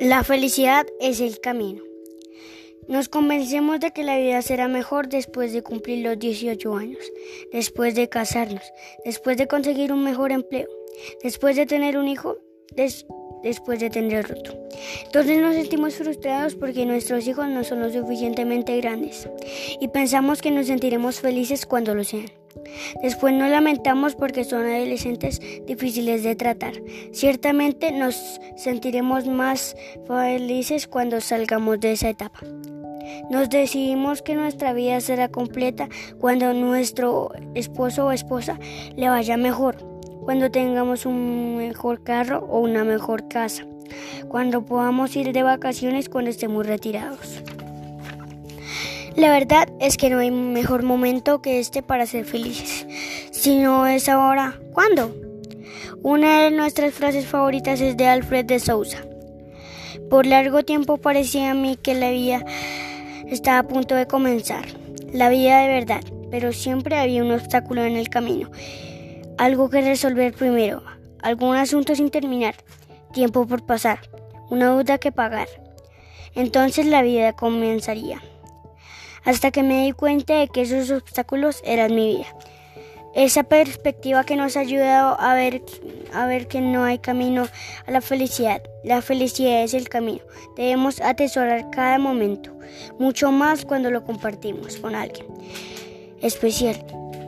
La felicidad es el camino. Nos convencemos de que la vida será mejor después de cumplir los 18 años, después de casarnos, después de conseguir un mejor empleo, después de tener un hijo, después de tener otro. Entonces nos sentimos frustrados porque nuestros hijos no son lo suficientemente grandes y pensamos que nos sentiremos felices cuando lo sean. Después nos lamentamos porque son adolescentes difíciles de tratar. Ciertamente nos sentiremos más felices cuando salgamos de esa etapa. Nos decidimos que nuestra vida será completa cuando nuestro esposo o esposa le vaya mejor, cuando tengamos un mejor carro o una mejor casa, cuando podamos ir de vacaciones cuando estemos retirados. La verdad es que no hay mejor momento que este para ser felices. Si no es ahora, ¿cuándo? Una de nuestras frases favoritas es de Alfred de Sousa. Por largo tiempo parecía a mí que la vida estaba a punto de comenzar, la vida de verdad, pero siempre había un obstáculo en el camino, algo que resolver primero, algún asunto sin terminar, tiempo por pasar, una duda que pagar. Entonces la vida comenzaría hasta que me di cuenta de que esos obstáculos eran mi vida. Esa perspectiva que nos ha ayudado a ver, a ver que no hay camino a la felicidad. La felicidad es el camino. Debemos atesorar cada momento, mucho más cuando lo compartimos con alguien especial.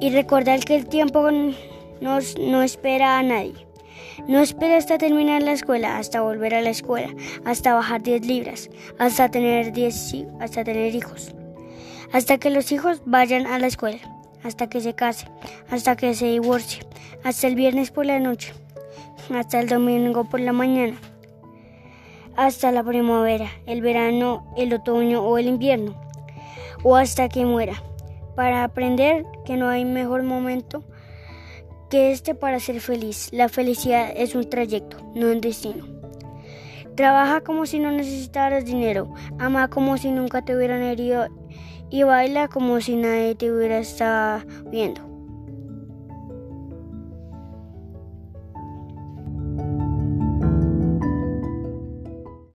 Y recordar que el tiempo nos, no espera a nadie. No espera hasta terminar la escuela, hasta volver a la escuela, hasta bajar 10 libras, hasta tener, 10, hasta tener hijos hasta que los hijos vayan a la escuela, hasta que se case, hasta que se divorcie, hasta el viernes por la noche, hasta el domingo por la mañana, hasta la primavera, el verano, el otoño o el invierno, o hasta que muera, para aprender que no hay mejor momento que este para ser feliz. La felicidad es un trayecto, no un destino. Trabaja como si no necesitaras dinero, ama como si nunca te hubieran herido y baila como si nadie te hubiera estado viendo.